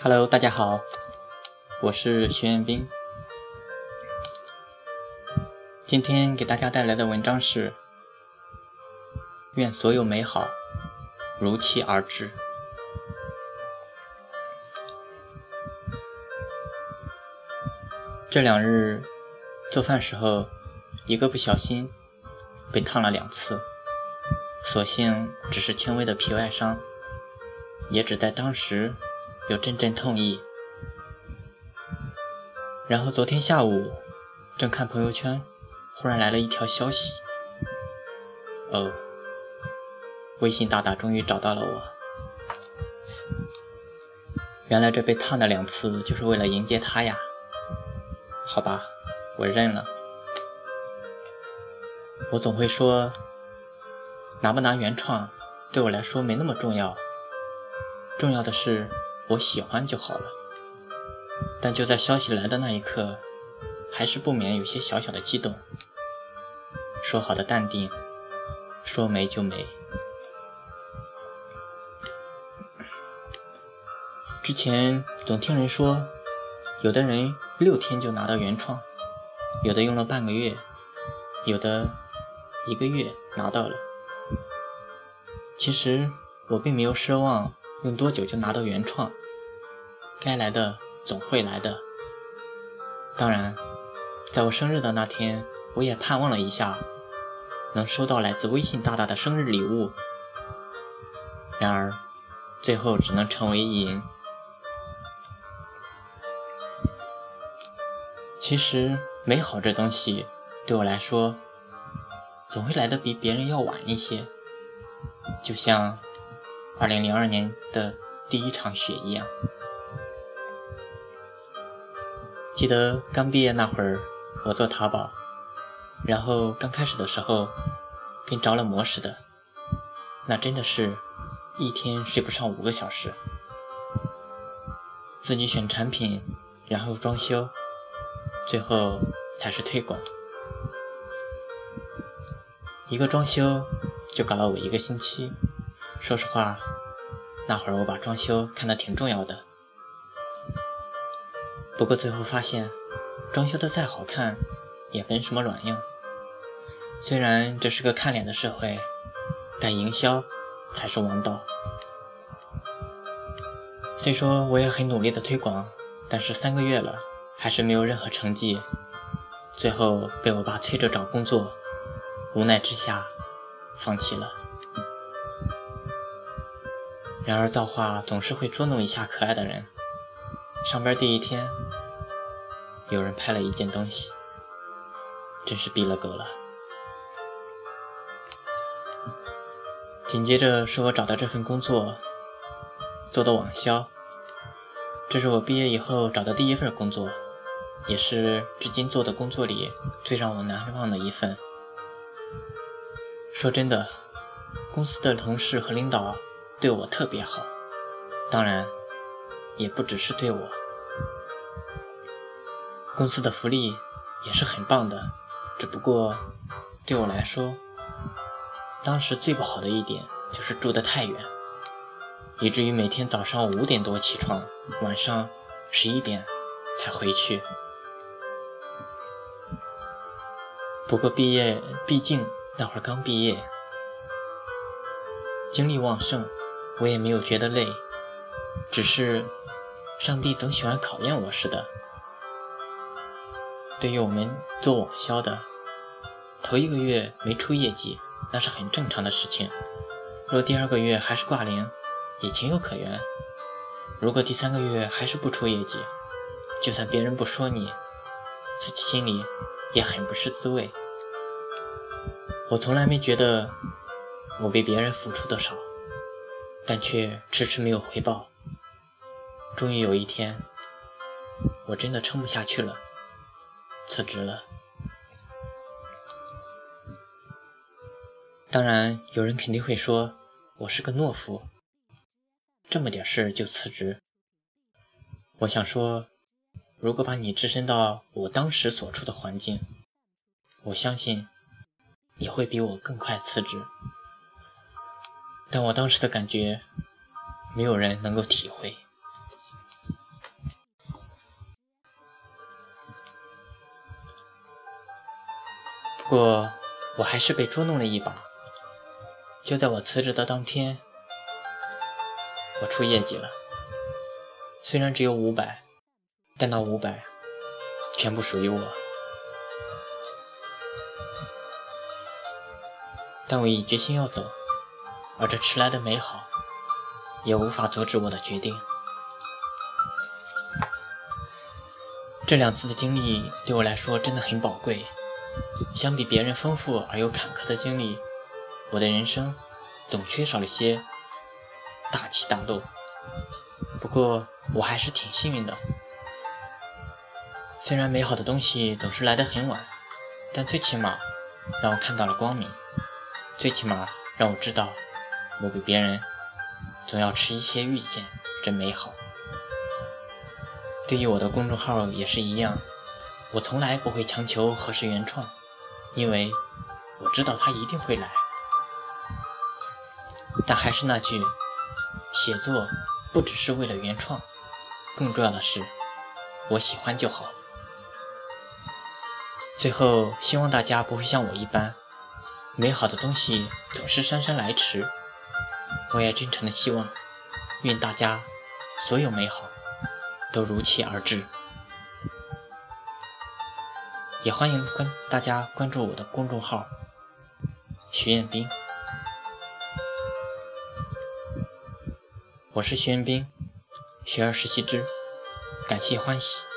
Hello，大家好，我是徐彦斌。今天给大家带来的文章是：愿所有美好如期而至。这两日做饭时候，一个不小心被烫了两次，所幸只是轻微的皮外伤，也只在当时。有阵阵痛意，然后昨天下午正看朋友圈，忽然来了一条消息：哦，微信大大终于找到了我。原来这被烫的两次就是为了迎接他呀。好吧，我认了。我总会说，拿不拿原创对我来说没那么重要，重要的是。我喜欢就好了，但就在消息来的那一刻，还是不免有些小小的激动。说好的淡定，说没就没。之前总听人说，有的人六天就拿到原创，有的用了半个月，有的一个月拿到了。其实我并没有奢望。用多久就拿到原创？该来的总会来的。当然，在我生日的那天，我也盼望了一下，能收到来自微信大大的生日礼物。然而，最后只能成为赢。其实，美好这东西对我来说，总会来的比别人要晚一些。就像。二零零二年的第一场雪一样，记得刚毕业那会儿，我做淘宝，然后刚开始的时候，跟着了魔似的，那真的是一天睡不上五个小时，自己选产品，然后装修，最后才是推广，一个装修就搞了我一个星期。说实话，那会儿我把装修看得挺重要的。不过最后发现，装修的再好看，也没什么卵用。虽然这是个看脸的社会，但营销才是王道。虽说我也很努力的推广，但是三个月了，还是没有任何成绩。最后被我爸催着找工作，无奈之下，放弃了。然而造化总是会捉弄一下可爱的人。上班第一天，有人拍了一件东西，真是逼了狗了。紧接着是我找到这份工作，做的网销。这是我毕业以后找的第一份工作，也是至今做的工作里最让我难忘的一份。说真的，公司的同事和领导。对我特别好，当然，也不只是对我。公司的福利也是很棒的，只不过对我来说，当时最不好的一点就是住得太远，以至于每天早上五点多起床，晚上十一点才回去。不过毕业，毕竟那会儿刚毕业，精力旺盛。我也没有觉得累，只是上帝总喜欢考验我似的。对于我们做网销的，头一个月没出业绩，那是很正常的事情。若第二个月还是挂零，也情有可原。如果第三个月还是不出业绩，就算别人不说你，自己心里也很不是滋味。我从来没觉得我比别人付出的少。但却迟迟没有回报。终于有一天，我真的撑不下去了，辞职了。当然，有人肯定会说我是个懦夫，这么点事就辞职。我想说，如果把你置身到我当时所处的环境，我相信你会比我更快辞职。但我当时的感觉，没有人能够体会。不过我还是被捉弄了一把。就在我辞职的当天，我出业绩了。虽然只有五百，但那五百全部属于我。但我已决心要走，而这迟来的美好也无法阻止我的决定。这两次的经历对我来说真的很宝贵。相比别人丰富而又坎坷的经历，我的人生总缺少了些大起大落。不过我还是挺幸运的。虽然美好的东西总是来得很晚，但最起码让我看到了光明。最起码让我知道，我比别人总要迟一些遇见真美好。对于我的公众号也是一样，我从来不会强求何时原创，因为我知道它一定会来。但还是那句，写作不只是为了原创，更重要的是我喜欢就好。最后，希望大家不会像我一般，美好的东西总是姗姗来迟。我也真诚的希望，愿大家所有美好。都如期而至，也欢迎关大家关注我的公众号“徐彦斌”，我是徐彦斌，学而时习之，感谢欢喜。